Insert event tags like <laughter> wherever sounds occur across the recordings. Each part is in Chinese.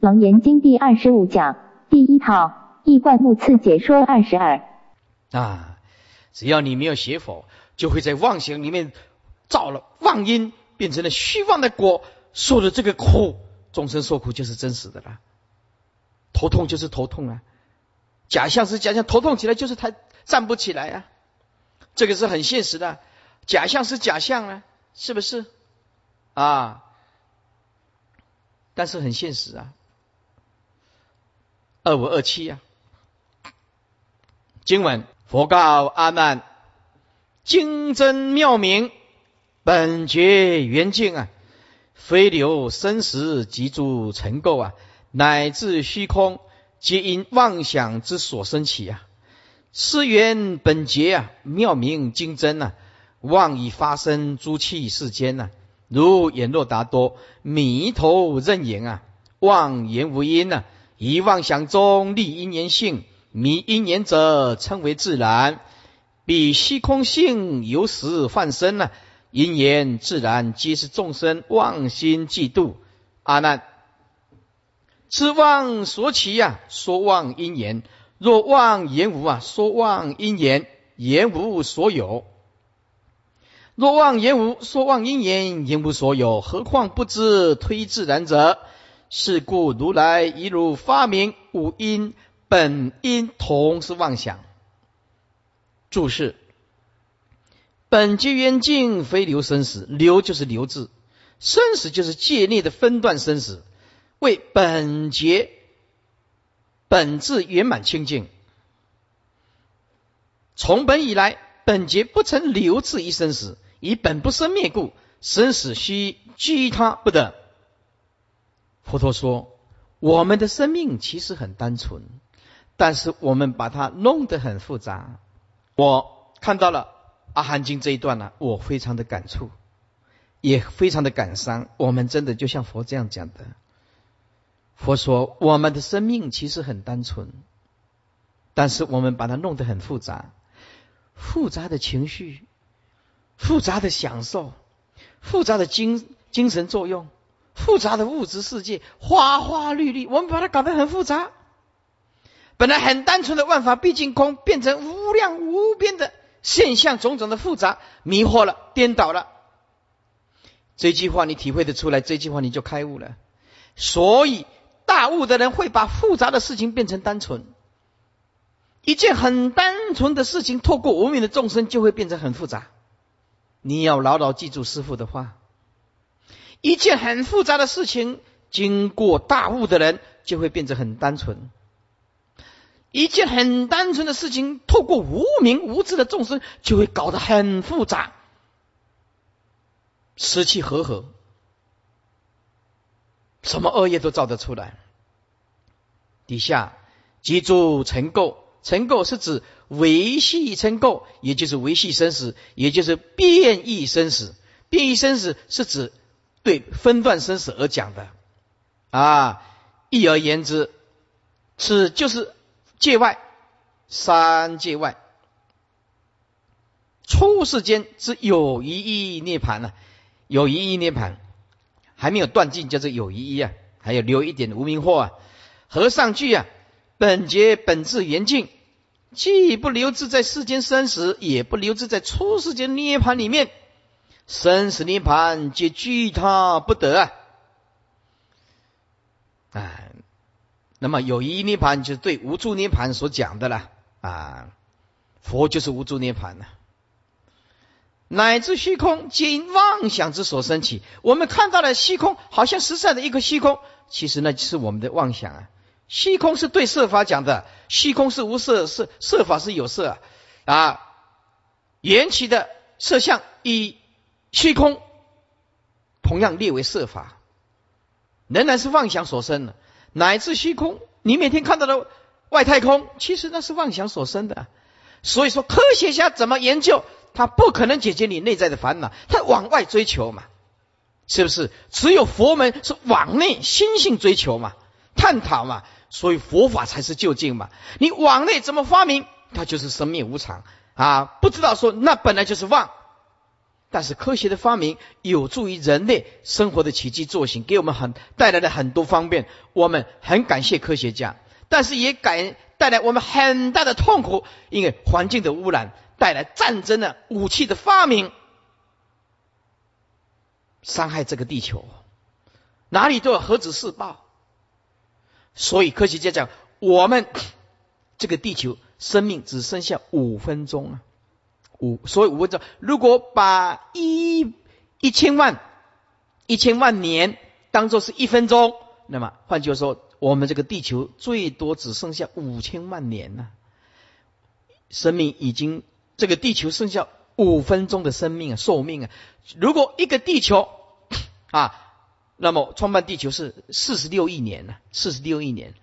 楞严经第二十五讲第一套易观目次解说二十二。啊，只要你没有邪佛，就会在妄想里面造了妄因，变成了虚妄的果，受了这个苦，众生受苦就是真实的了。头痛就是头痛啊，假象是假象，头痛起来就是他站不起来啊，这个是很现实的。假象是假象啊，是不是？啊，但是很现实啊，二五二七呀。经文佛告阿难：经真妙明，本觉圆净啊，非流生死及诸尘垢啊。乃至虚空，皆因妄想之所生起啊！是缘本觉啊，妙明精真啊，妄以发生诸气世间呐，如眼若达多迷头认言啊，妄言无因呐，以妄想中立因缘性，迷因缘者称为自然，彼虚空性由实幻生呐，因缘自然皆是众生妄心嫉妒阿难。知妄所起呀，说妄因缘；若妄言无啊，说妄因缘，言无所有。若妄言无，说妄因缘，言无所有。何况不知推自然者？是故如来一如发明五因本因同是妄想。注释：本觉缘境非流生死，流就是流字，生死就是界内的分段生死。为本觉本质圆满清净，从本以来，本觉不曾留置一生死，以本不生灭故，生死须居他不得。佛陀说，我们的生命其实很单纯，但是我们把它弄得很复杂。我看到了《阿含经》这一段呢，我非常的感触，也非常的感伤。我们真的就像佛这样讲的。佛说：“我们的生命其实很单纯，但是我们把它弄得很复杂，复杂的情绪，复杂的享受，复杂的精精神作用，复杂的物质世界，花花绿绿，我们把它搞得很复杂。本来很单纯的万法毕竟空，变成无量无边的现象，种种的复杂，迷惑了，颠倒了。这句话你体会得出来，这句话你就开悟了。所以。”大悟的人会把复杂的事情变成单纯，一件很单纯的事情，透过无名的众生就会变成很复杂。你要牢牢记住师父的话：一件很复杂的事情，经过大悟的人就会变成很单纯；一件很单纯的事情，透过无名无知的众生就会搞得很复杂，失气和合。什么恶业都造得出来。底下记住尘垢，尘垢是指维系尘垢，也就是维系生死，也就是变异生死。变异生死是指对分段生死而讲的啊。一而言之，此就是界外三界外出世间之有一义涅盘呢？有一义涅盘。还没有断尽，叫做有一一啊，还有留一点无名祸啊。和尚句啊，本觉本质圆净，既不留置在世间生死，也不留置在出世间涅盘里面，生死涅盘皆居他不得啊。哎，那么有一涅盘就是对无助涅盘所讲的了啊，佛就是无助涅盘了。乃至虚空皆因妄想之所生起。我们看到了虚空，好像实在的一个虚空，其实那是我们的妄想啊。虚空是对色法讲的，虚空是无色，色色法是有色啊。缘起的色相以虚空同样列为色法，仍然是妄想所生的。乃至虚空，你每天看到的外太空，其实那是妄想所生的。所以说，科学家怎么研究？他不可能解决你内在的烦恼，他往外追求嘛，是不是？只有佛门是往内心性追求嘛，探讨嘛，所以佛法才是究竟嘛。你往内怎么发明？它就是生灭无常啊！不知道说那本来就是妄，但是科学的发明有助于人类生活的奇迹作型，给我们很带来了很多方便，我们很感谢科学家。但是也感带来我们很大的痛苦，因为环境的污染带来战争的武器的发明，伤害这个地球，哪里都有核子试爆。所以科学家讲，我们这个地球生命只剩下五分钟啊。五，所以五分钟。如果把一一千万一千万年当做是一分钟，那么换句话说，我们这个地球最多只剩下五千万年了。生命已经，这个地球剩下五分钟的生命啊，寿命啊。如果一个地球 <clears throat> 啊，那么创办地球是四十六亿年呢，四十六亿年，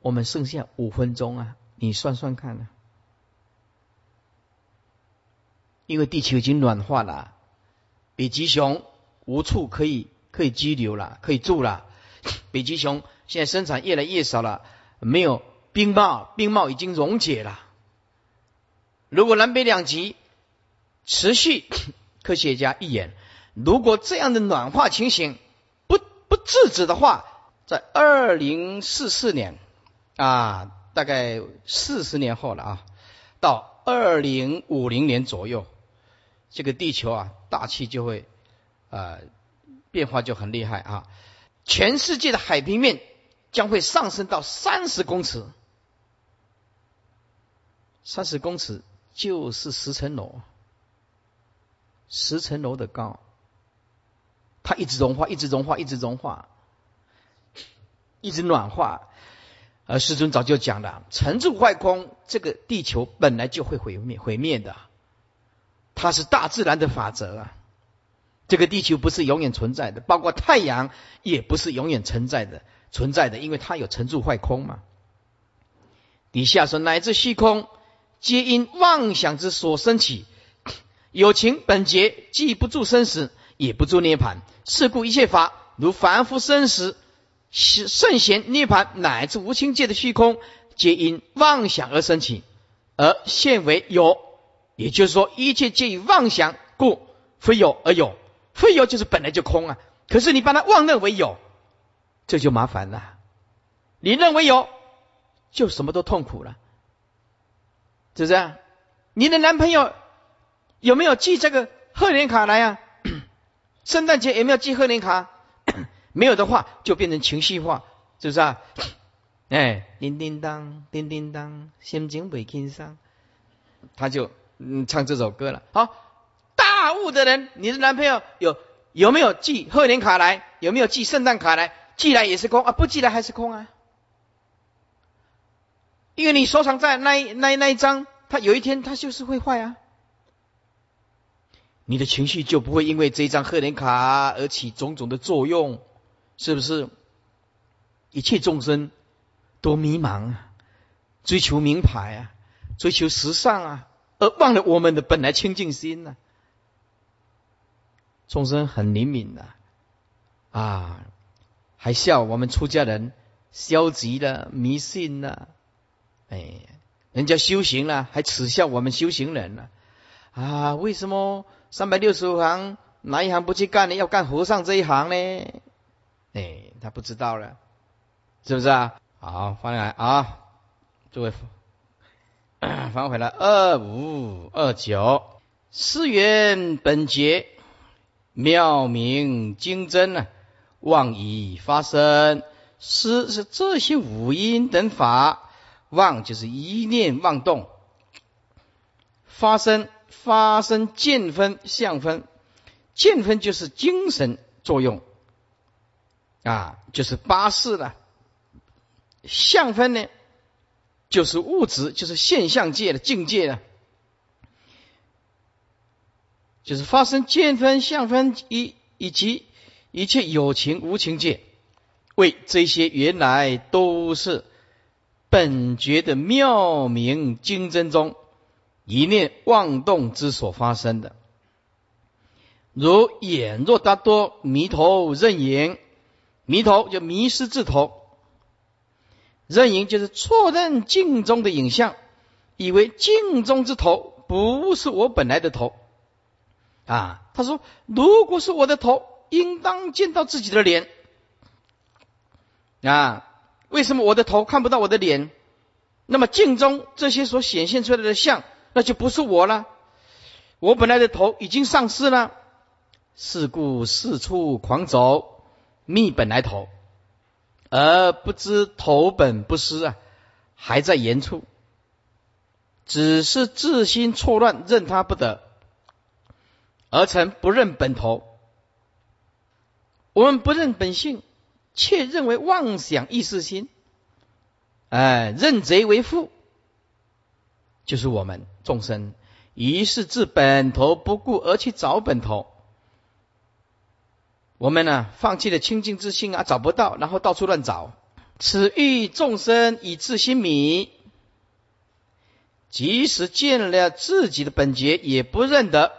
我们剩下五分钟啊，你算算看呢？因为地球已经暖化了，北极熊无处可以可以居留了，可以住了。<coughs> 北极熊现在生产越来越少了，没有冰帽，冰帽已经溶解了。如果南北两极持续，<coughs> 科学家预言，如果这样的暖化情形不不制止的话，在二零四四年啊，大概四十年后了啊，到二零五零年左右。这个地球啊，大气就会呃变化就很厉害啊！全世界的海平面将会上升到三十公尺，三十公尺就是十层楼，十层楼的高，它一直融化，一直融化，一直融化，一直暖化。而师尊早就讲了，沉住坏空，这个地球本来就会毁灭，毁灭的。它是大自然的法则啊！这个地球不是永远存在的，包括太阳也不是永远存在的，存在的，因为它有成住坏空嘛。底下说，乃至虚空，皆因妄想之所生起。有情本劫既不住生死，也不住涅盘。是故一切法，如凡夫生死、圣贤涅盘，乃至无情界的虚空，皆因妄想而生起，而现为有。也就是说，一切皆以妄想故非有而有，非有就是本来就空啊。可是你把它妄认为有，这就麻烦了。你认为有，就什么都痛苦了，是不是？你的男朋友有没有寄这个贺年卡来啊？<clears throat> 圣诞节有没有寄贺年卡？<clears throat> 没有的话，就变成情绪化，是不是啊？哎，叮叮当，叮叮当，心情不轻松，他就。嗯，唱这首歌了。好，大悟的人，你的男朋友有有没有寄贺年卡来？有没有寄圣诞卡来？寄来也是空啊，不寄来还是空啊？因为你收藏在那一那那一张，它有一天它就是会坏啊。你的情绪就不会因为这一张贺年卡而起种种的作用，是不是？一切众生都迷茫啊，追求名牌啊，追求时尚啊。而忘了我们的本来清净心呢？众生很灵敏的啊，还笑我们出家人消极了、迷信了，哎，人家修行了，还耻笑我们修行人了啊？为什么三百六十五行哪一行不去干呢？要干和尚这一行呢？哎，他不知道了，是不是啊？好，翻来啊，诸位。返回来，二五二九，思源本节，妙明精真呢，妄以发生。思是这些五音等法，妄就是一念妄动，发生发生见分相分，见分就是精神作用啊，就是八事了。相分呢？就是物质，就是现象界的境界了，就是发生见分、相分以以及一切有情无情界，为这些原来都是本觉的妙明经真中一念妄动之所发生的，如眼若大多迷头认影，迷头就迷失自头。认影就是错认镜中的影像，以为镜中之头不是我本来的头，啊，他说：“如果是我的头，应当见到自己的脸。啊，为什么我的头看不到我的脸？那么镜中这些所显现出来的像，那就不是我了。我本来的头已经丧失了。是故四处狂走，觅本来头，而不知头本不失啊，还在原处，只是自心错乱，任他不得。”而成不认本头，我们不认本性，却认为妄想意识心，哎，认贼为父，就是我们众生，于是自本头不顾而去找本头。我们呢，放弃了清净之心啊，找不到，然后到处乱找。此欲众生以自心迷，即使见了自己的本觉，也不认得。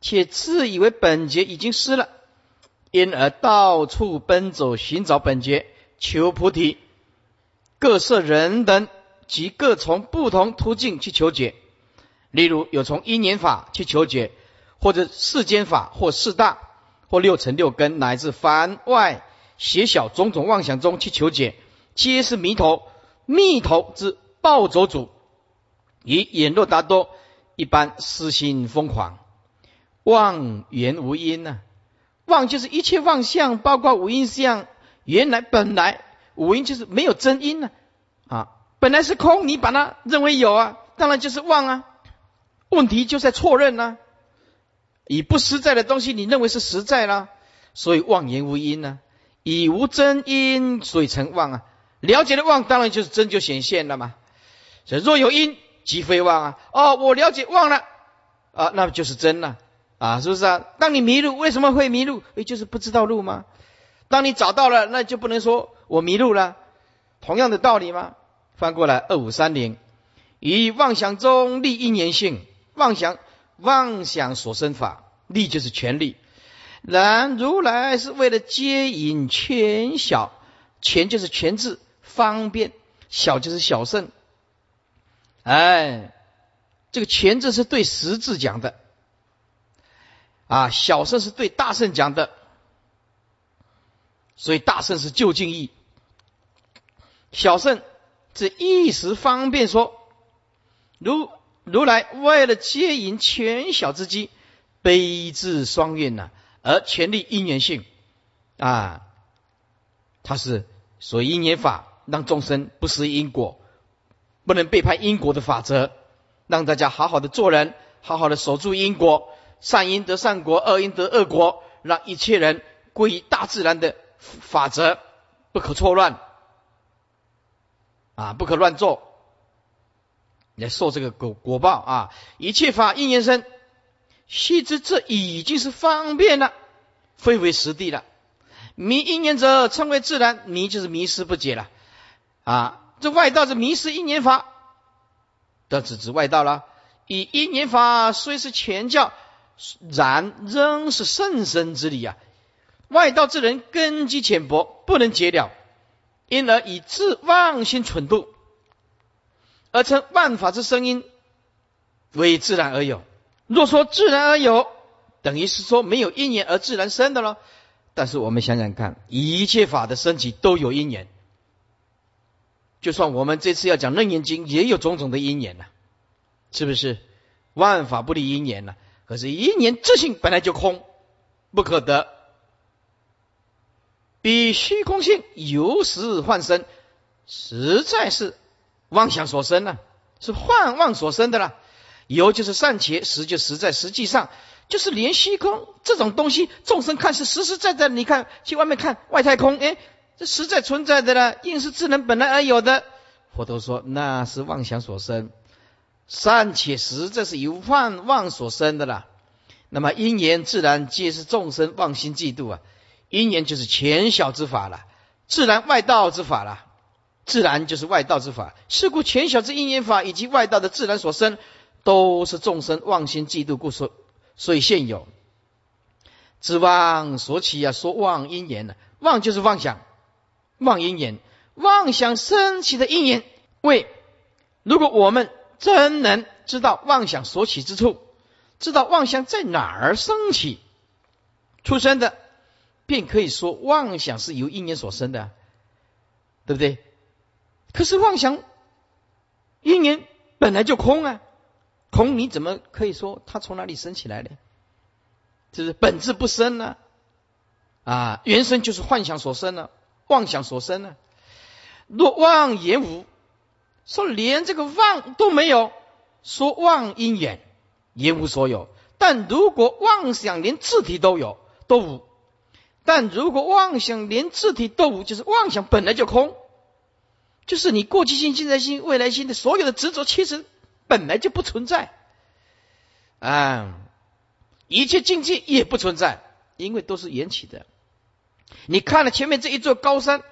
且自以为本觉已经失了，因而到处奔走寻找本觉，求菩提。各色人等即各从不同途径去求解。例如有从因缘法去求解，或者世间法，或四大，或六乘六根，乃至凡外邪小种种妄想中去求解，皆是迷头，密头之暴走主，以眼若达多一般私心疯狂。妄言无因呐，妄就是一切妄相，包括无因相。原来本来无因就是没有真因呢，啊，本来是空，你把它认为有啊，当然就是妄啊。问题就在错认呐，以不实在的东西你认为是实在啦，所以妄言无因呢，以无真因所以成妄啊。了解的妄当然就是真就显现了嘛。所以若有因即非妄啊。哦，我了解妄了啊，那就是真了。啊，是不是啊？当你迷路，为什么会迷路？诶，就是不知道路吗？当你找到了，那就不能说我迷路了。同样的道理吗？翻过来，二五三零，以妄想中立因缘性，妄想妄想所生法，力就是权利。然如来是为了接引权小，权就是权字，方便；小就是小圣。哎，这个权字是对实字讲的。啊，小圣是对大圣讲的，所以大圣是就近义，小圣这一时方便说，如如来为了接引全小之机，悲智双运呐，而全力因缘性啊，他是所因缘法，让众生不失因果，不能背叛因果的法则，让大家好好的做人，好好的守住因果。善因得善果，恶因得恶果，让一切人归于大自然的法则，不可错乱啊，不可乱做，来受这个果果报啊！一切法因缘生，须知这已经是方便了，非为实地了。迷因缘者称为自然，迷就是迷失不解了啊！这外道是迷失因缘法，这只指外道了。以因缘法虽是全教。然仍是甚深之理啊！外道之人根基浅薄，不能解了，因而以自妄心蠢度，而称万法之声音为自然而有。若说自然而有，等于是说没有因缘而自然生的了。但是我们想想看，一切法的升起都有因缘，就算我们这次要讲楞严经，也有种种的因缘呐，是不是？万法不离因缘呐。可是，因缘自性本来就空，不可得，比虚空性有时幻生，实在是妄想所生呢，是幻妄所生的啦。有就是暂且，实就实在，实际上就是连虚空这种东西，众生看是实实在在。你看去外面看外太空，哎，这实在存在的了，应是智能本来而有的。佛陀说，那是妄想所生。善且实，这是由幻妄所生的啦。那么因缘自然皆是众生妄心嫉妒啊。因缘就是浅小之法了，自然外道之法了。自然就是外道之法。是故浅小之因缘法以及外道的自然所生，都是众生妄心嫉妒故所所以现有。指妄所起啊，说妄因缘呢？妄就是妄想，妄因缘，妄想升起的因缘。为如果我们真能知道妄想所起之处，知道妄想在哪儿升起、出生的，便可以说妄想是由因缘所生的，对不对？可是妄想因缘本来就空啊，空你怎么可以说它从哪里生起来的？就是本质不生呢？啊，原生就是幻想所生呢，妄想所生呢。若妄言无，说连这个妄都没有，说妄因缘。言无所有，但如果妄想连字体都有，都无；但如果妄想连字体都无，就是妄想本来就空，就是你过去心、现在心、未来心的所有的执着，其实本来就不存在。啊，一切境界也不存在，因为都是缘起的。你看了前面这一座高山，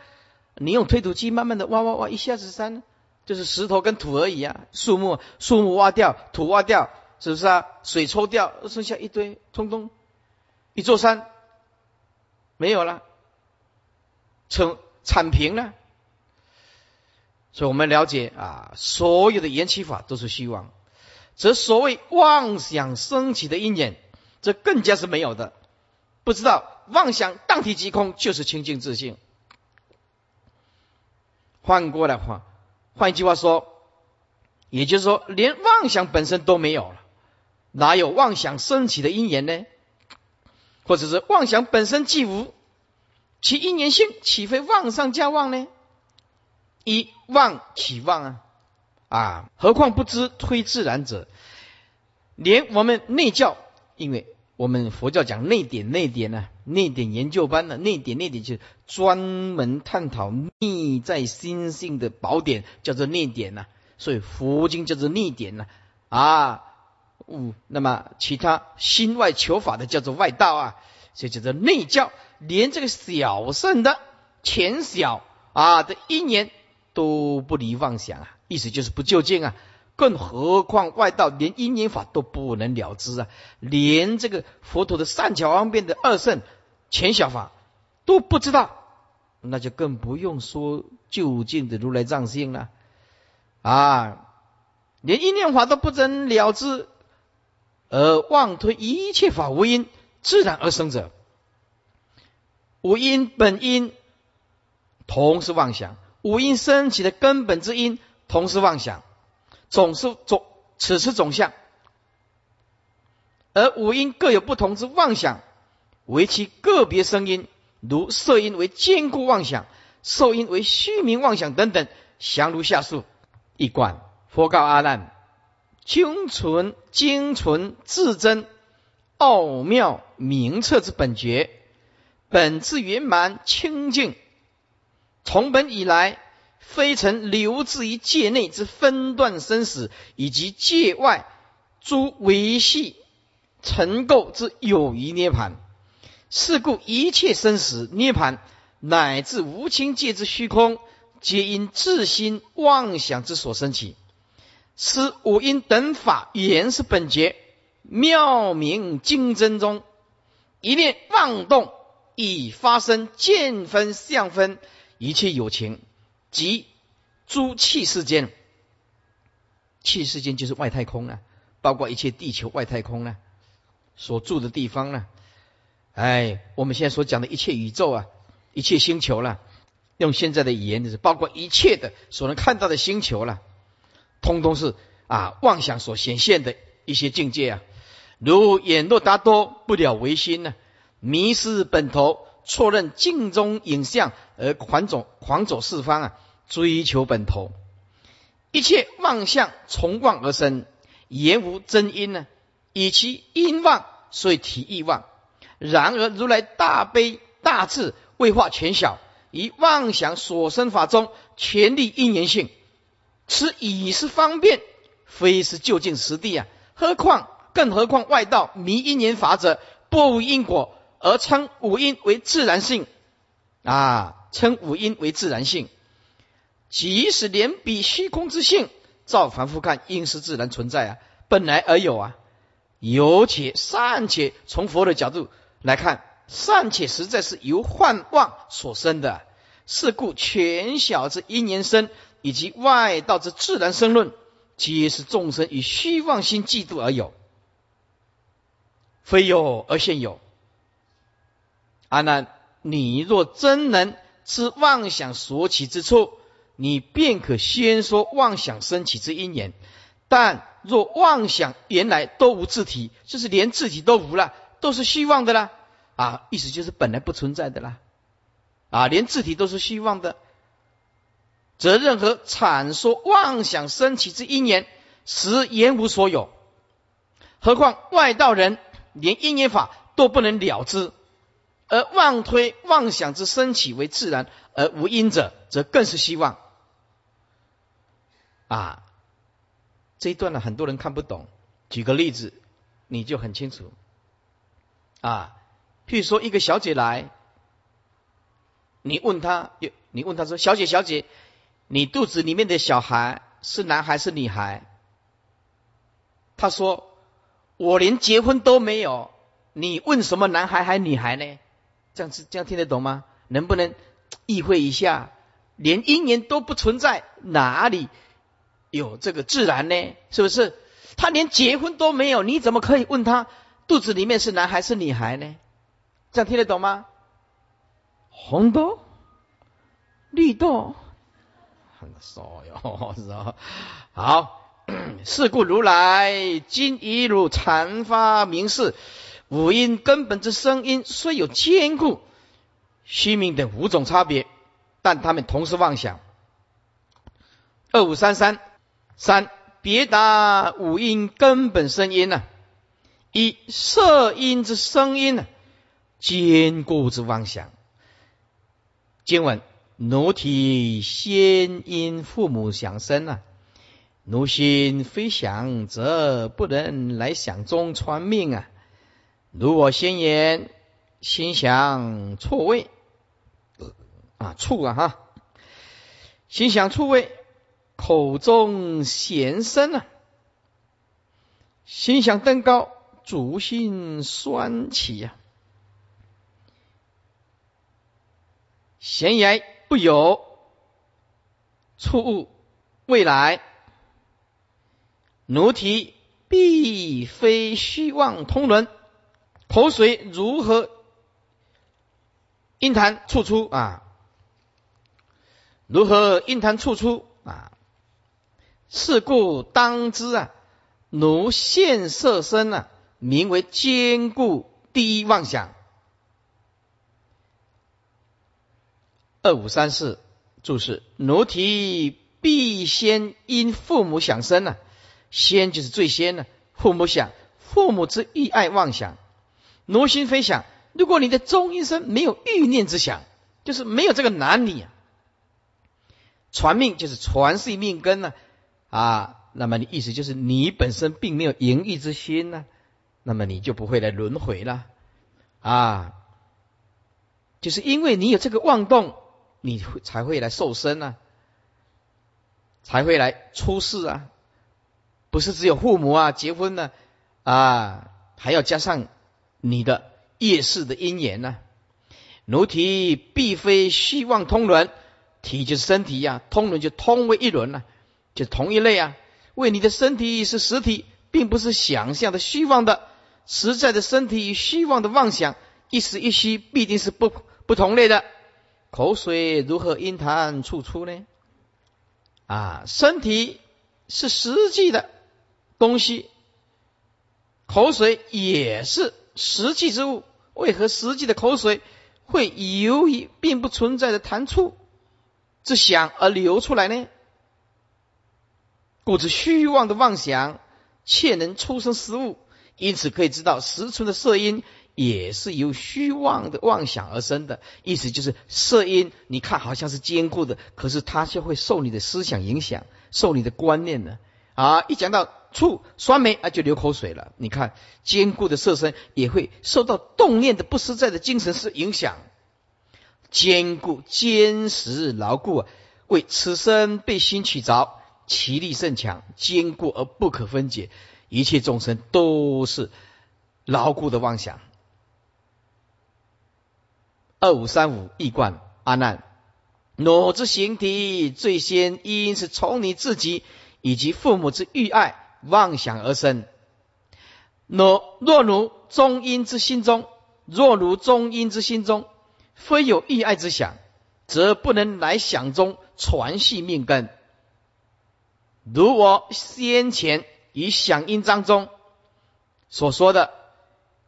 你用推土机慢慢的挖挖挖，一下子山就是石头跟土而已啊，树木树木挖掉，土挖掉。是不是啊？水抽掉，剩下一堆，通通一座山没有了，成铲平了。所以我们了解啊，所有的缘起法都是虚妄，则所谓妄想升起的因缘，这更加是没有的。不知道妄想当体即空，就是清净自信。换过来换，换一句话说，也就是说，连妄想本身都没有了。哪有妄想升起的因缘呢？或者是妄想本身既无，其因缘性岂非妄上加妄呢？一妄起妄啊！啊，何况不知推自然者，连我们内教，因为我们佛教讲内典内典呢，内典研究班呢，内典内典就是专门探讨内在心性的宝典，叫做内典呐。所以佛经叫做内典呐啊。五，那么其他心外求法的叫做外道啊，所以叫做内教。连这个小圣的浅小啊的一年都不离妄想啊，意思就是不究竟啊。更何况外道连因缘法都不能了知啊，连这个佛陀的善巧方便的二圣浅小法都不知道，那就更不用说究竟的如来藏性了啊，连因缘法都不能了知。而妄推一切法无因自然而生者，无因本因同是妄想，五音升起的根本之因同是妄想，总是总此是总相，而五音各有不同之妄想，为其个别声音，如色音为坚固妄想，受音为虚名妄想等等，详如下述一观。佛告阿难。精纯精纯至真奥妙明彻之本觉，本自圆满清净，从本以来，非曾留置于界内之分段生死，以及界外诸维系尘垢之有余涅盘。是故一切生死涅盘，乃至无情界之虚空，皆因自心妄想之所生起。此五因等法原是本觉妙明经真中，一念妄动，已发生见分相分，一切有情即诸气世间，气世间就是外太空啊，包括一切地球外太空呢，所住的地方呢，哎，我们现在所讲的一切宇宙啊，一切星球了，用现在的语言就是包括一切的所能看到的星球了。通通是啊妄想所显现的一些境界啊，如眼若达多不了唯心呢，迷失本头，错认镜中影像而狂走狂走四方啊，追求本头，一切妄象从妄而生，言无真因呢，以其因妄，所以体意妄。然而如来大悲大智，未化全小，以妄想所生法中全力因缘性。此已是方便，非是就近实地啊！何况更何况外道迷因缘法者，不无因果，而称五阴为自然性啊！称五阴为自然性，即使连比虚空之性，照凡夫看，应是自然存在啊！本来而有啊！有且善且从佛的角度来看，善且实在是由幻妄所生的，是故全小之因缘生。以及外道之自然生论，皆是众生以虚妄心嫉妒而有。非有而现有。阿难，你若真能知妄想所起之处，你便可先说妄想升起之因缘。但若妄想原来都无自体，就是连自体都无了，都是虚妄的啦。啊，意思就是本来不存在的啦。啊，连自体都是虚妄的，则任何阐说妄想升起之因缘，实言无所有。何况外道人连因缘法都不能了知，而妄推妄想之升起为自然而无因者，则更是希望。啊，这一段呢，很多人看不懂。举个例子，你就很清楚。啊，譬如说一个小姐来。你问他，你问他说：“小姐，小姐，你肚子里面的小孩是男孩是女孩？”他说：“我连结婚都没有，你问什么男孩还女孩呢？”这样子这样听得懂吗？能不能意会一下？连姻缘都不存在，哪里有这个自然呢？是不是？他连结婚都没有，你怎么可以问他肚子里面是男孩是女孩呢？这样听得懂吗？红豆、绿豆，很少哟，是吧？好，<coughs> 是故如来今以汝禅发明示，五音根本之声音虽有坚固、虚名等五种差别，但他们同时妄想。二五三三三，别答五音根本声音呢？一色音之声音呢？坚固之妄想。经文：奴体先因父母想生啊，奴心非想，则不能来想中传命啊。如我先言，心想错位啊，错啊哈，心想错位，口中咸声啊，心想登高，足心酸起呀。闲言不有，错误未来，奴体必非虚妄通伦，口水如何阴痰处出啊？如何阴痰处出啊？是故当知啊，奴现色身啊，名为坚固第一妄想。二五三四注释：奴体必先因父母想生啊，先就是最先呢。父母想，父母之欲爱妄想，奴心飞想。如果你的中阴身没有欲念之想，就是没有这个男女啊，传命就是传是命根呢啊，那么你意思就是你本身并没有淫欲之心呢，那么你就不会来轮回了啊，就是因为你有这个妄动。你才会来受身啊，才会来出世啊，不是只有父母啊结婚呢啊，还要加上你的业世的因缘呢。奴体必非虚妄通轮，体就是身体呀，通轮就通为一轮了，就同一类啊。为你的身体是实体，并不是想象的虚妄的，实在的身体与虚妄的妄想一时一虚，必定是不不同类的。口水如何因痰处出呢？啊，身体是实际的东西，口水也是实际之物。为何实际的口水会由于并不存在的痰触之想而流出来呢？故知虚妄的妄想，却能出生实物。因此可以知道实存的色音。也是由虚妄的妄想而生的，意思就是色音，你看好像是坚固的，可是它却会受你的思想影响，受你的观念呢。啊，一讲到醋酸梅啊，就流口水了。你看坚固的色身也会受到动念的不实在的精神是影响，坚固坚实牢固啊，为此身被心取着，其力甚强，坚固而不可分解。一切众生都是牢固的妄想。二五三五易观阿难，我之形体最先因是从你自己以及父母之欲爱妄想而生。若若如中阴之心中，若如中阴之心中，非有意爱之想，则不能来想中传续命根。如我先前以响应章中所说的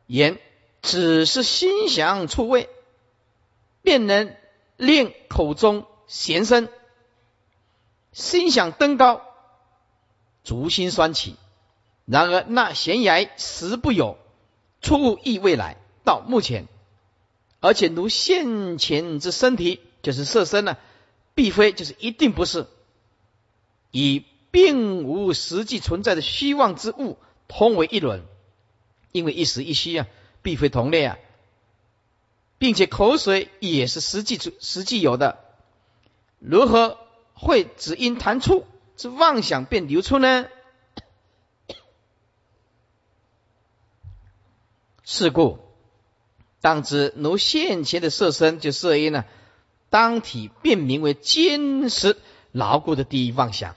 言，只是心想出位，便能令口中弦声。心想登高，足心酸起。然而那悬崖实不有，出物亦未来。到目前，而且如现前之身体，就是色身呢，必非就是一定不是，以并无实际存在的虚妄之物通为一轮，因为一时一虚啊，必非同类啊，并且口水也是实际实际有的，如何会只因弹出之妄想便流出呢？是故，当知如现前的色身就色音呢，当体便名为坚实牢固的第一妄想。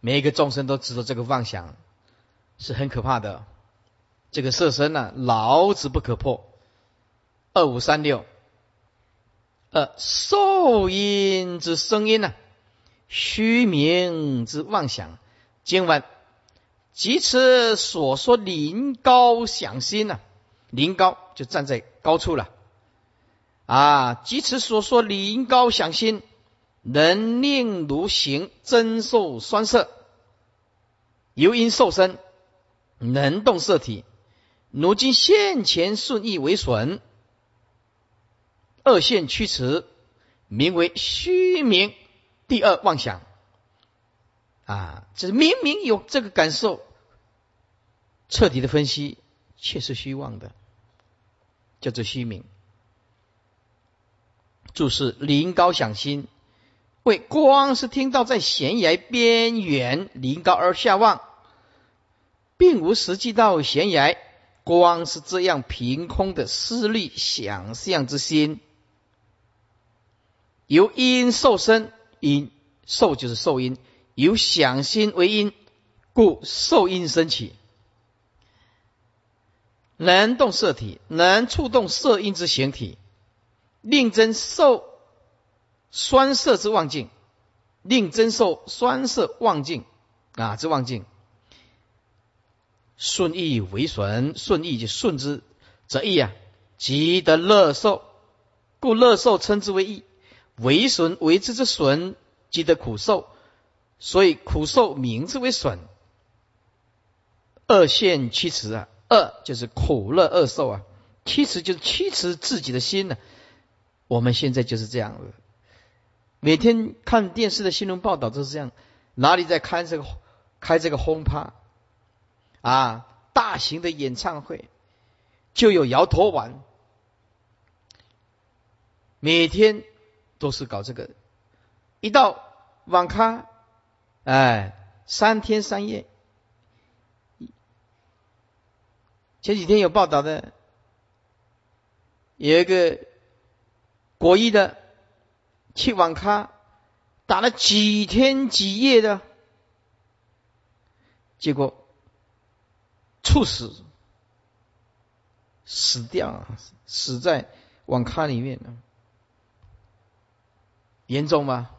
每一个众生都知道这个妄想是很可怕的。这个色身呢，牢之不可破。二五三六，呃，受音之声音呢，虚名之妄想。经文。即此所说临高想心啊？临高就站在高处了啊！即此所说临高想心，能令如行增受酸涩，由因受身，能动色体。如今现前顺意为损，二线驱驰，名为虚名。第二妄想。啊，这明明有这个感受，彻底的分析却是虚妄的，叫做虚名。注释：临高想心，为光是听到在悬崖边缘临高而下望，并无实际到悬崖，光是这样凭空的思虑想象之心，由因受身，因受就是受因。由想心为因，故受因生起，能动色体，能触动色因之形体，令真受酸涩之妄境，令真受酸涩妄境啊之妄境，顺意为损，顺意就顺之则意啊，即得乐受，故乐受称之为意，为损为之之损，即得苦受。所以苦受名字为损，二现驱驰啊，二就是苦乐二受啊，驱驰就是驱驰自己的心呢。我们现在就是这样子，每天看电视的新闻报道都是这样，哪里在开这个开这个轰趴。啊，大型的演唱会。就有摇头丸，每天都是搞这个，一到网咖。哎，三天三夜。前几天有报道的，有一个国医的去网咖打了几天几夜的，结果猝死，死掉，死在网咖里面了，严重吗？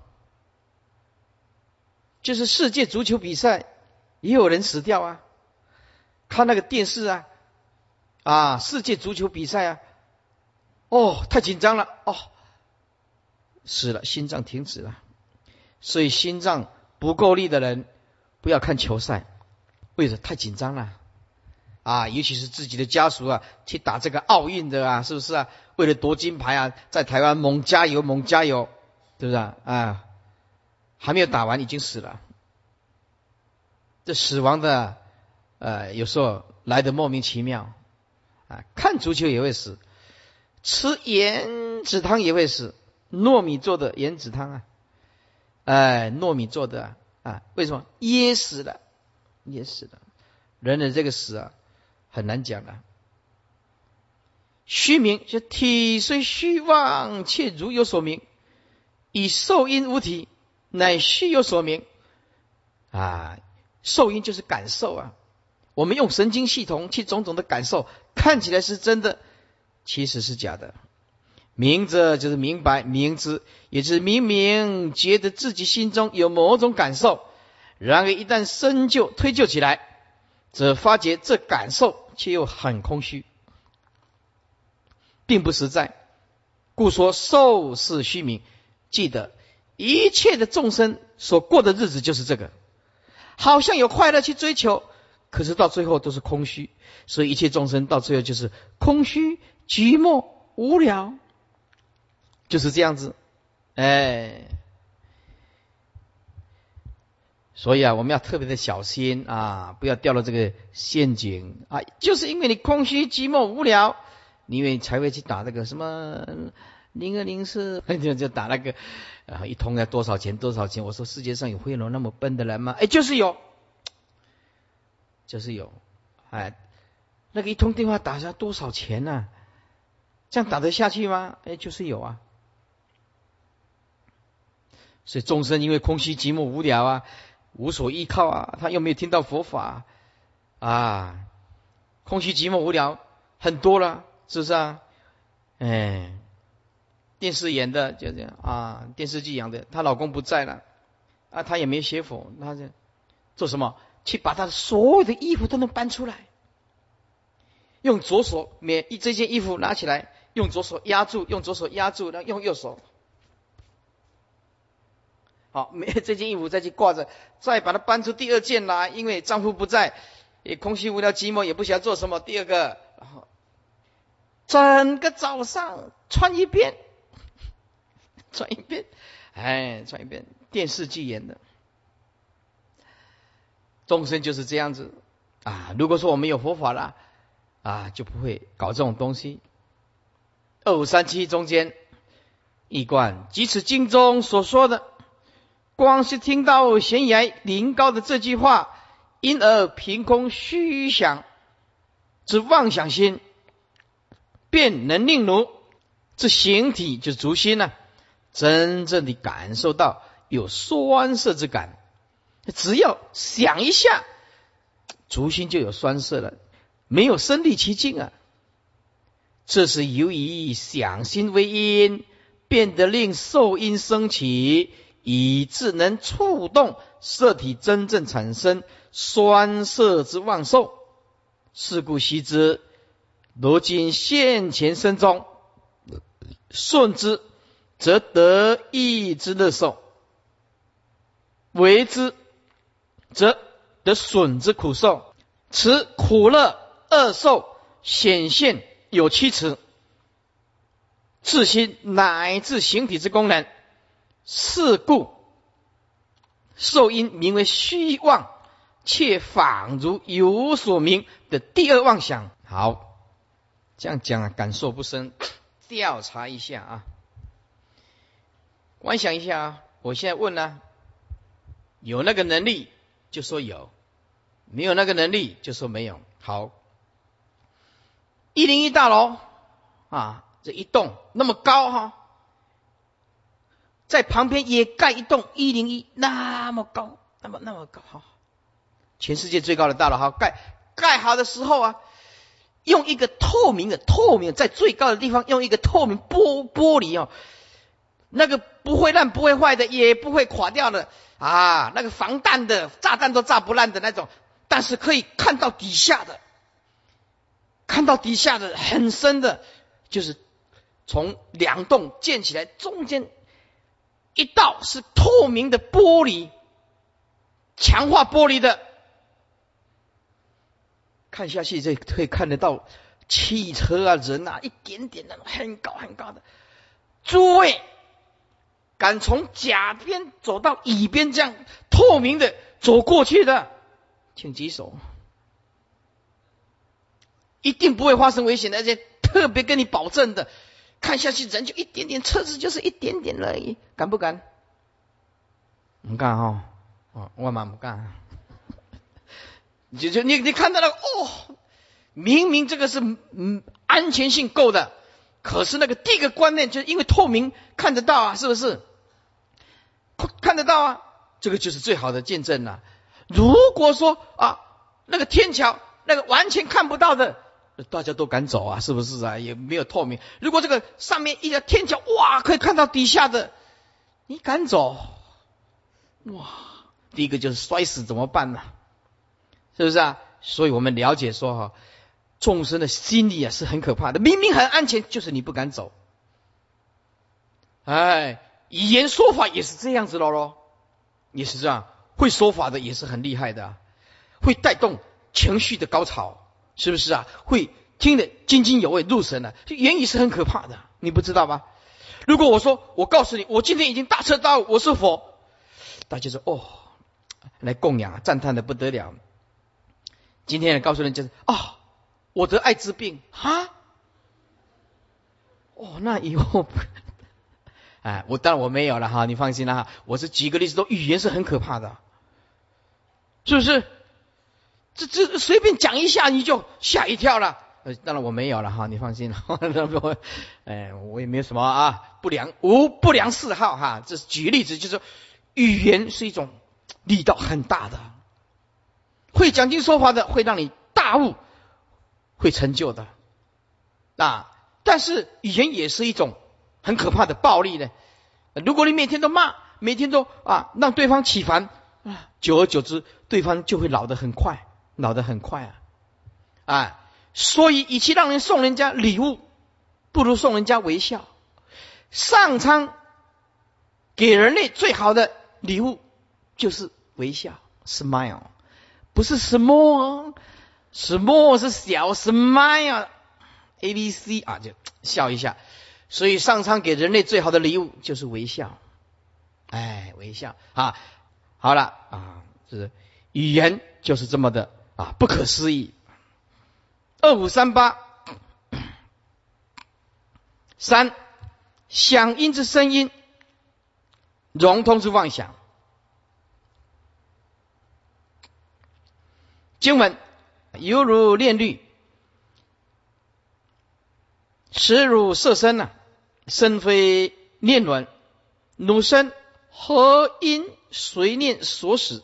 就是世界足球比赛，也有人死掉啊！看那个电视啊，啊，世界足球比赛啊，哦，太紧张了，哦，死了，心脏停止了。所以心脏不够力的人不要看球赛，为了？太紧张了啊！尤其是自己的家属啊，去打这个奥运的啊，是不是啊？为了夺金牌啊，在台湾猛加油，猛加油，是不是啊？啊！还没有打完，已经死了。这死亡的，呃，有时候来的莫名其妙啊！看足球也会死，吃盐子汤也会死，糯米做的盐子汤啊，哎，糯米做的啊，为什么噎死了？噎死了。人的这个死啊，很难讲的。虚名就体虽虚妄，却如有所名，以受因无体。乃虚有所名啊，受因就是感受啊，我们用神经系统去种种的感受，看起来是真的，其实是假的。明者就是明白，明知也就是明明觉得自己心中有某种感受，然而一旦深究推究起来，则发觉这感受却又很空虚，并不实在，故说受是虚名。记得一切的众生所过的日子就是这个，好像有快乐去追求，可是到最后都是空虚，所以一切众生到最后就是空虚、寂寞、无聊。就是这样子，哎，所以啊，我们要特别的小心啊，不要掉了这个陷阱啊！就是因为你空虚、寂寞、无聊，因为才会去打那个什么零二零四，就就打那个然后，一通要多少钱？多少钱？我说世界上有会有那么笨的人吗？哎，就是有，就是有，哎，那个一通电话打下多少钱呢？这样打得下去吗？哎，就是有啊。所以众生因为空虚、寂寞、无聊啊，无所依靠啊，他又没有听到佛法啊，空虚、寂寞、无聊很多了，是不是啊？哎，电视演的就这样啊，电视剧演的，她老公不在了啊，她也没学佛，她就做什么？去把她所有的衣服都能搬出来，用左手免一这件衣服拿起来，用左手压住，用左手压住，然后用右手。好，没这件衣服再去挂着，再把它搬出第二件来，因为丈夫不在，也空虚无聊寂寞，也不晓得做什么。第二个，然后整个早上穿一遍，转一遍，哎，转一遍。电视剧演的，众生就是这样子啊。如果说我们有佛法了啊，就不会搞这种东西。二五三七中间一贯，即此经中所说的。光是听到悬崖临高的这句话，因而凭空虚想之妄想心，便能令奴这形体就足心呢，真正的感受到有酸涩之感。只要想一下，足心就有酸涩了，没有身历其境啊。这是由于想心为因，变得令受因升起。以致能触动色体真正产生酸涩之妄受，是故悉知，如今现前身中顺之，则得意之乐受；为之，则得损之苦受。此苦乐二受显现有七词，自心乃至形体之功能。是故，受因名为虚妄，却仿如有所名的第二妄想。好，这样讲啊，感受不深。调查一下啊，观想一下啊。我现在问呢，有那个能力就说有，没有那个能力就说没有。好，一零一大楼啊，这一栋那么高哈。在旁边也盖一栋一零一，那么高，那么那么高哈，全世界最高的大楼哈，盖盖好的时候啊，用一个透明的透明，在最高的地方用一个透明玻玻璃哦，那个不会烂不会坏的，也不会垮掉的啊，那个防弹的炸弹都炸不烂的那种，但是可以看到底下的，看到底下的很深的，就是从两栋建起来中间。一道是透明的玻璃，强化玻璃的，看下去这可以看得到汽车啊、人啊，一点点的很高很高的。诸位，敢从甲边走到乙边这样透明的走过去的，请举手，一定不会发生危险的，而且特别跟你保证的。看下去，人就一点点，车子就是一点点而已，敢不敢？不敢哈，哦，我蛮不敢。<laughs> 就就你你看到了哦，明明这个是嗯安全性够的，可是那个第一个观念就是因为透明看得到啊，是不是？看得到啊，这个就是最好的见证了。如果说啊那个天桥，那个完全看不到的，大家都敢走啊？是不是啊？也没有透明。如果这个上面一条天桥，哇，可以看到底下的，你敢走？哇，第一个就是摔死怎么办呢？是不是啊？所以我们了解说哈，众生的心理啊是很可怕的。明明很安全，就是你不敢走。哎，语言说法也是这样子了喽，也是这样。会说法的也是很厉害的，会带动情绪的高潮，是不是啊？会听得津津有味、入神了。言语是很可怕的，你不知道吗？如果我说，我告诉你，我今天已经大彻大悟，我是佛，大家说哦，来供养，赞叹的不得了。今天告诉人就是啊，我得艾滋病哈，哦，那以后。<laughs> 哎，我当然我没有了哈，你放心了哈。我是举个例子，说语言是很可怕的，是不是？这这随便讲一下你就吓一跳了。呃，当然我没有了哈，你放心了。<laughs> 哎，我也没有什么啊不良无不良嗜好哈。这是举例子，就是说语言是一种力道很大的，会讲经说法的会让你大悟，会成就的啊。但是语言也是一种。很可怕的暴力呢？如果你每天都骂，每天都啊让对方起烦啊，久而久之，对方就会老得很快，老得很快啊！啊，所以与其让人送人家礼物，不如送人家微笑。上苍给人类最好的礼物就是微笑，smile，不是 small 是小，smile，a b c 啊，就笑一下。所以上苍给人类最好的礼物就是微笑，哎，微笑啊！好了啊，是语言就是这么的啊，不可思议。二五三八三响音之声音，融通之妄想。经文犹如炼律。实如色身呐，身非念轮，汝身何因随念所使？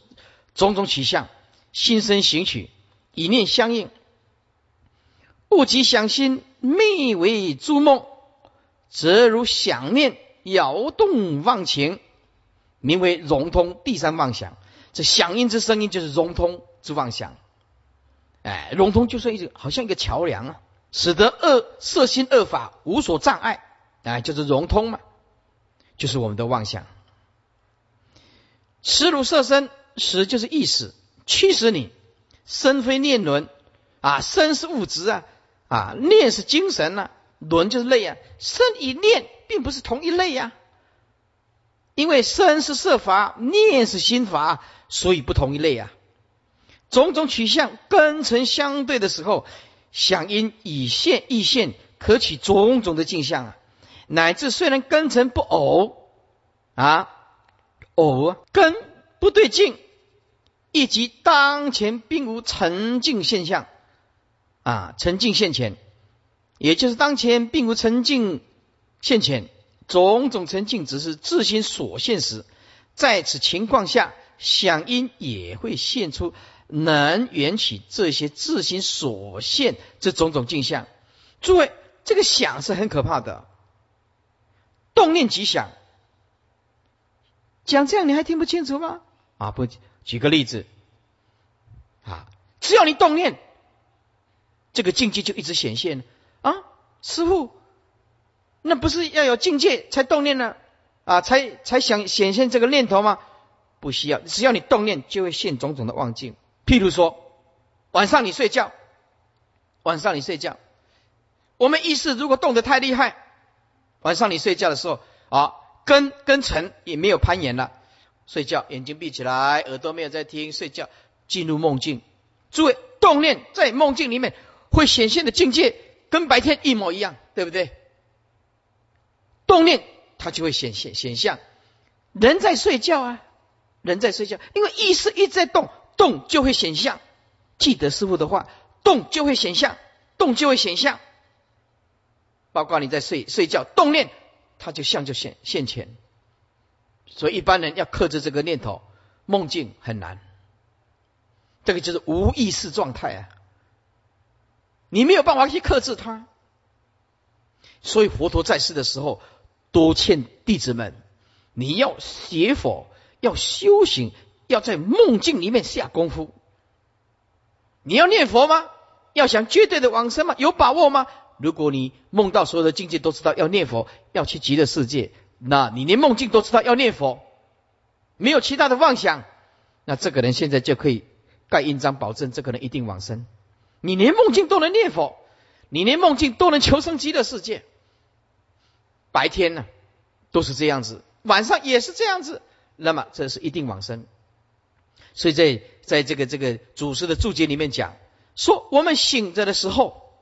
种种取向，心生行取，以念相应。物即想心，昧为诸梦，则如想念摇动妄情，名为融通第三妄想。这响应之声音就是融通之妄想。哎，融通就是一个好像一个桥梁啊。使得恶色心恶法无所障碍，哎，就是融通嘛，就是我们的妄想。耻辱色身，识就是意识，驱使你身非念轮啊，身是物质啊，啊，念是精神呐，轮就是类啊，身与念并不是同一类呀，因为身是色法，念是心法，所以不同一类啊。种种取向根尘相对的时候。想因以现异现，可取种种的镜像啊，乃至虽然根尘不偶啊，偶根不对境，以及当前并无沉静现象啊，沉静现前，也就是当前并无沉静现前，种种沉静只是自心所现时，在此情况下，想因也会现出。能缘起这些自心所现这种种镜像，诸位，这个想是很可怕的，动念即想，讲这样你还听不清楚吗？啊，不，举个例子，啊，只要你动念，这个境界就一直显现啊，师傅，那不是要有境界才动念呢？啊，才才想显现这个念头吗？不需要，只要你动念，就会现种种的妄境。譬如说，晚上你睡觉，晚上你睡觉，我们意识如果动得太厉害，晚上你睡觉的时候啊，根根尘也没有攀岩了，睡觉眼睛闭起来，耳朵没有在听，睡觉进入梦境。诸位，动念在梦境里面会显现的境界跟白天一模一样，对不对？动念它就会显现显象，人在睡觉啊，人在睡觉，因为意识一直在动。动就会显象，记得师傅的话，动就会显象，动就会显象。包括你在睡睡觉，动念，它就像就现现前。所以一般人要克制这个念头，梦境很难。这个就是无意识状态啊，你没有办法去克制它。所以佛陀在世的时候，多劝弟子们：你要学佛，要修行，要在梦境里面下功夫。你要念佛吗？要想绝对的往生吗？有把握吗？如果你梦到所有的境界都知道要念佛，要去极乐世界，那你连梦境都知道要念佛，没有其他的妄想，那这个人现在就可以盖印章保证这个人一定往生。你连梦境都能念佛，你连梦境都能求生极乐世界。白天呢都是这样子，晚上也是这样子，那么这是一定往生。所以在在这个这个祖师的注解里面讲说，我们醒着的时候，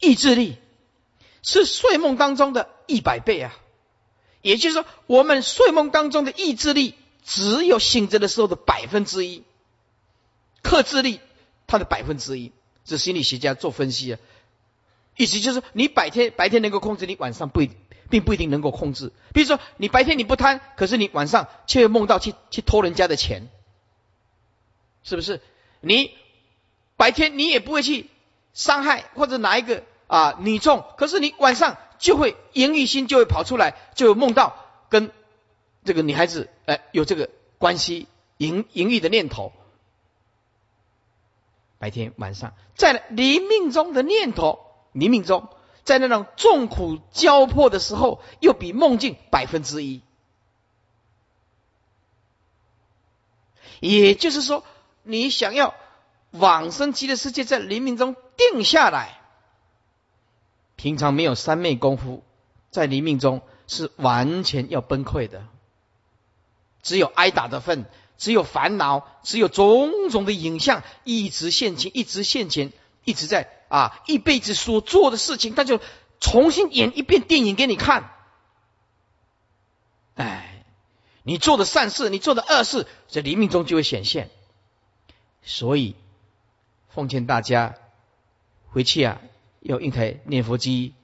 意志力是睡梦当中的一百倍啊，也就是说，我们睡梦当中的意志力只有醒着的时候的百分之一，克制力它的百分之一，这心理学家做分析啊。意思就是，你白天白天能够控制，你晚上不一定并不一定能够控制。比如说，你白天你不贪，可是你晚上却梦到去去偷人家的钱，是不是？你白天你也不会去伤害或者哪一个啊女众，可是你晚上就会淫欲心就会跑出来，就梦到跟这个女孩子哎有这个关系，淫淫欲的念头。白天晚上在临命中的念头。冥冥中，在那种众苦交迫的时候，又比梦境百分之一。也就是说，你想要往生极乐世界，在黎明中定下来，平常没有三昧功夫，在黎明中是完全要崩溃的，只有挨打的份，只有烦恼，只有种种的影像一直现前，一直现前，一直在。啊，一辈子所做的事情，他就重新演一遍电影给你看。哎，你做的善事，你做的恶事，在黎明中就会显现。所以，奉劝大家回去啊，要用台念佛机，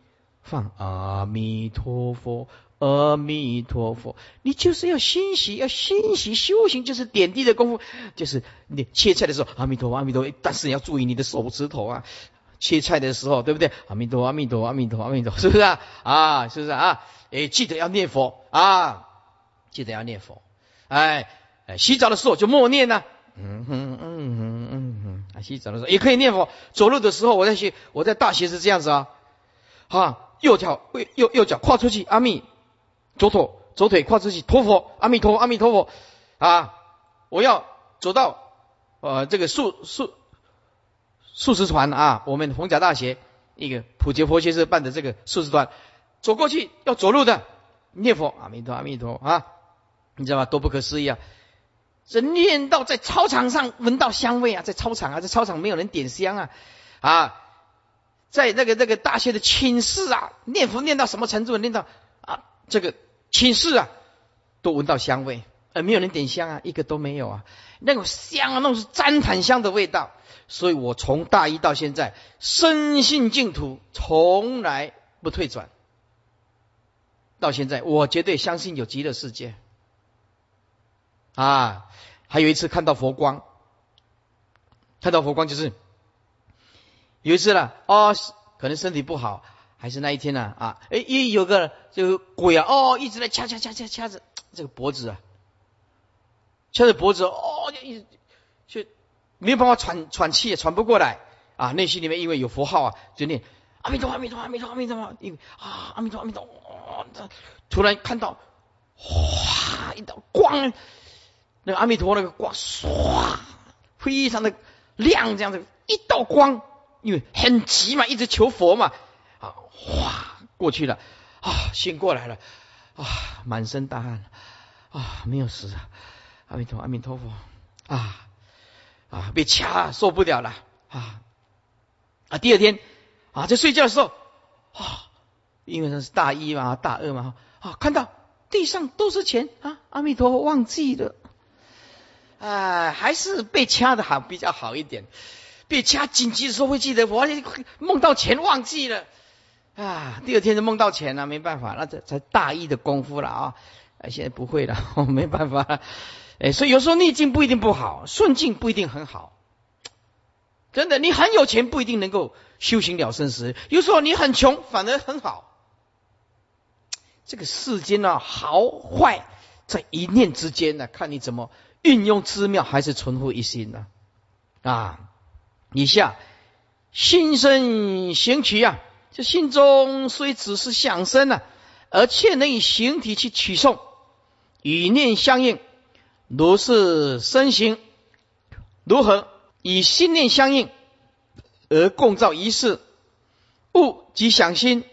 放阿弥陀佛。阿弥陀佛，你就是要欣喜，要欣喜修行，就是点滴的功夫，就是你切菜的时候，阿弥陀佛，阿弥陀佛，但是你要注意你的手指头啊。切菜的时候，对不对？阿弥陀佛，阿弥陀佛，阿弥陀佛，阿弥陀，是不是啊？啊，是不是啊？哎，记得要念佛啊，记得要念佛。哎，哎，洗澡的时候就默念呢。嗯哼，嗯哼，嗯哼。啊，洗澡的时候也可以念佛。走路的时候，我在学，我在大学是这样子啊。啊，右脚右右脚跨出去，阿弥左腿左腿跨出去，陀佛，阿弥陀佛，阿弥陀佛。啊，我要走到呃这个树树。素食团啊，我们红甲大学一个普杰佛学士办的这个素食团，走过去要走路的念佛阿弥陀阿弥陀啊，你知道吗？多不可思议啊！这念到在操场上闻到香味啊，在操场啊，在操场没有人点香啊啊，在那个那个大学的寝室啊，念佛念到什么程度？念到啊，这个寝室啊，都闻到香味，而没有人点香啊，一个都没有啊，那种香啊，那种是旃檀香的味道。所以我从大一到现在，深信净土，从来不退转。到现在，我绝对相信有极乐世界。啊，还有一次看到佛光，看到佛光就是有一次了，哦，可能身体不好，还是那一天呢？啊，哎，一有个这个鬼啊，哦，一直在掐掐掐掐掐着这个脖子啊，掐着脖子，哦，就一直就。没有办法喘喘气，喘不过来啊！内心里面因为有符号啊，就念阿弥陀阿弥陀阿弥陀阿弥陀佛，因为啊阿弥陀阿弥陀，突然看到哗一道光，那个阿弥陀那个光唰，非常的亮，这样子一道光，因为很急嘛，一直求佛嘛啊，哗过去了啊，醒过来了啊，满身大汗啊，没有死啊，阿弥陀阿弥陀佛啊。啊，被掐受不了了啊！啊，第二天啊，在睡觉的时候啊，因为那是大一嘛，大二嘛，啊，看到地上都是钱啊，阿弥陀佛，忘记了，啊，还是被掐的好比较好一点，被掐紧急的时候会记得，我梦到钱忘记了啊，第二天就梦到钱了，没办法，那这才大一的功夫了啊，哎，现在不会了，我 <laughs> 没办法。哎，所以有时候逆境不一定不好，顺境不一定很好。真的，你很有钱不一定能够修行了生死，有时候你很穷反而很好。这个世间呢，好坏在一念之间呢，看你怎么运用之妙，还是存乎一心呢？啊，以下心生行取啊，这心中虽只是想生呢，而且能以形体去取送，与念相应，如是身形如何？以心念相应而共造一事，物即想心，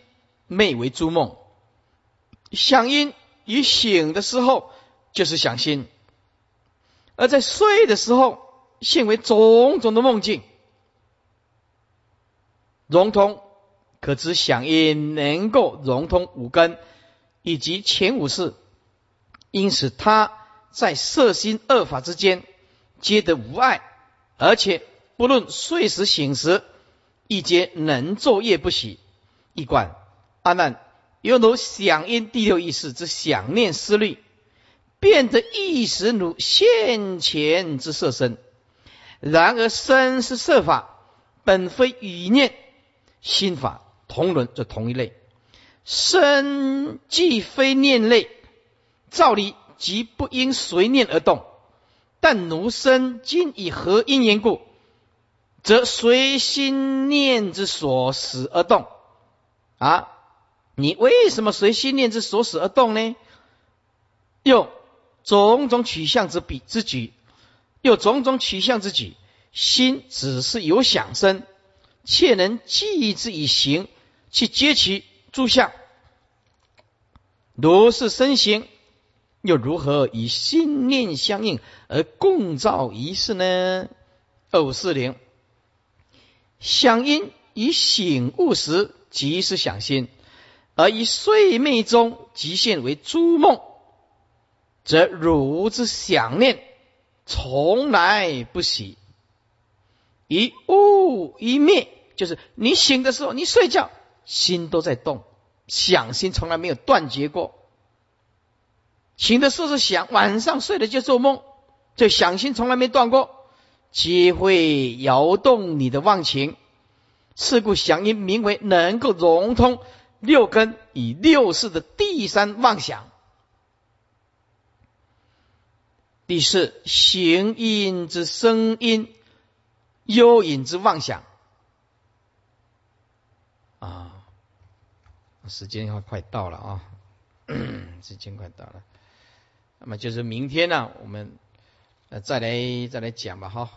昧为诸梦。想因以醒的时候就是想心，而在睡的时候现为种种的梦境。融通，可知想因能够融通五根以及前五识，因此他在色心二法之间皆得无碍。而且不论睡时醒时，亦皆能昼夜不息。一观阿难，犹如响应第六意识之想念思虑，变得一时如现前之色身。然而身是色法，本非语念心法同伦，这同一类。身既非念类，照理即不应随念而动。但奴生今以何因缘故，则随心念之所使而动啊？你为什么随心念之所使而动呢？又种种取向之比之举，又种种取向之举，心只是有想生，且能记之以行，去接其诸相，如是身形。又如何以心念相应而共造一事呢？二五四零，想因以醒悟时即是想心，而以睡寐中即现为诸梦，则汝之想念从来不息，一悟一灭，就是你醒的时候，你睡觉心都在动，想心从来没有断绝过。醒的时候是想，晚上睡了就做梦，这想心从来没断过，皆会摇动你的忘情。是故想因名为能够融通六根以六世的第三妄想。第四行音之声音，幽隐之妄想。时间要快到了啊，<coughs> 时间快到了。那么就是明天呢，我们呃再来再来讲吧，哈。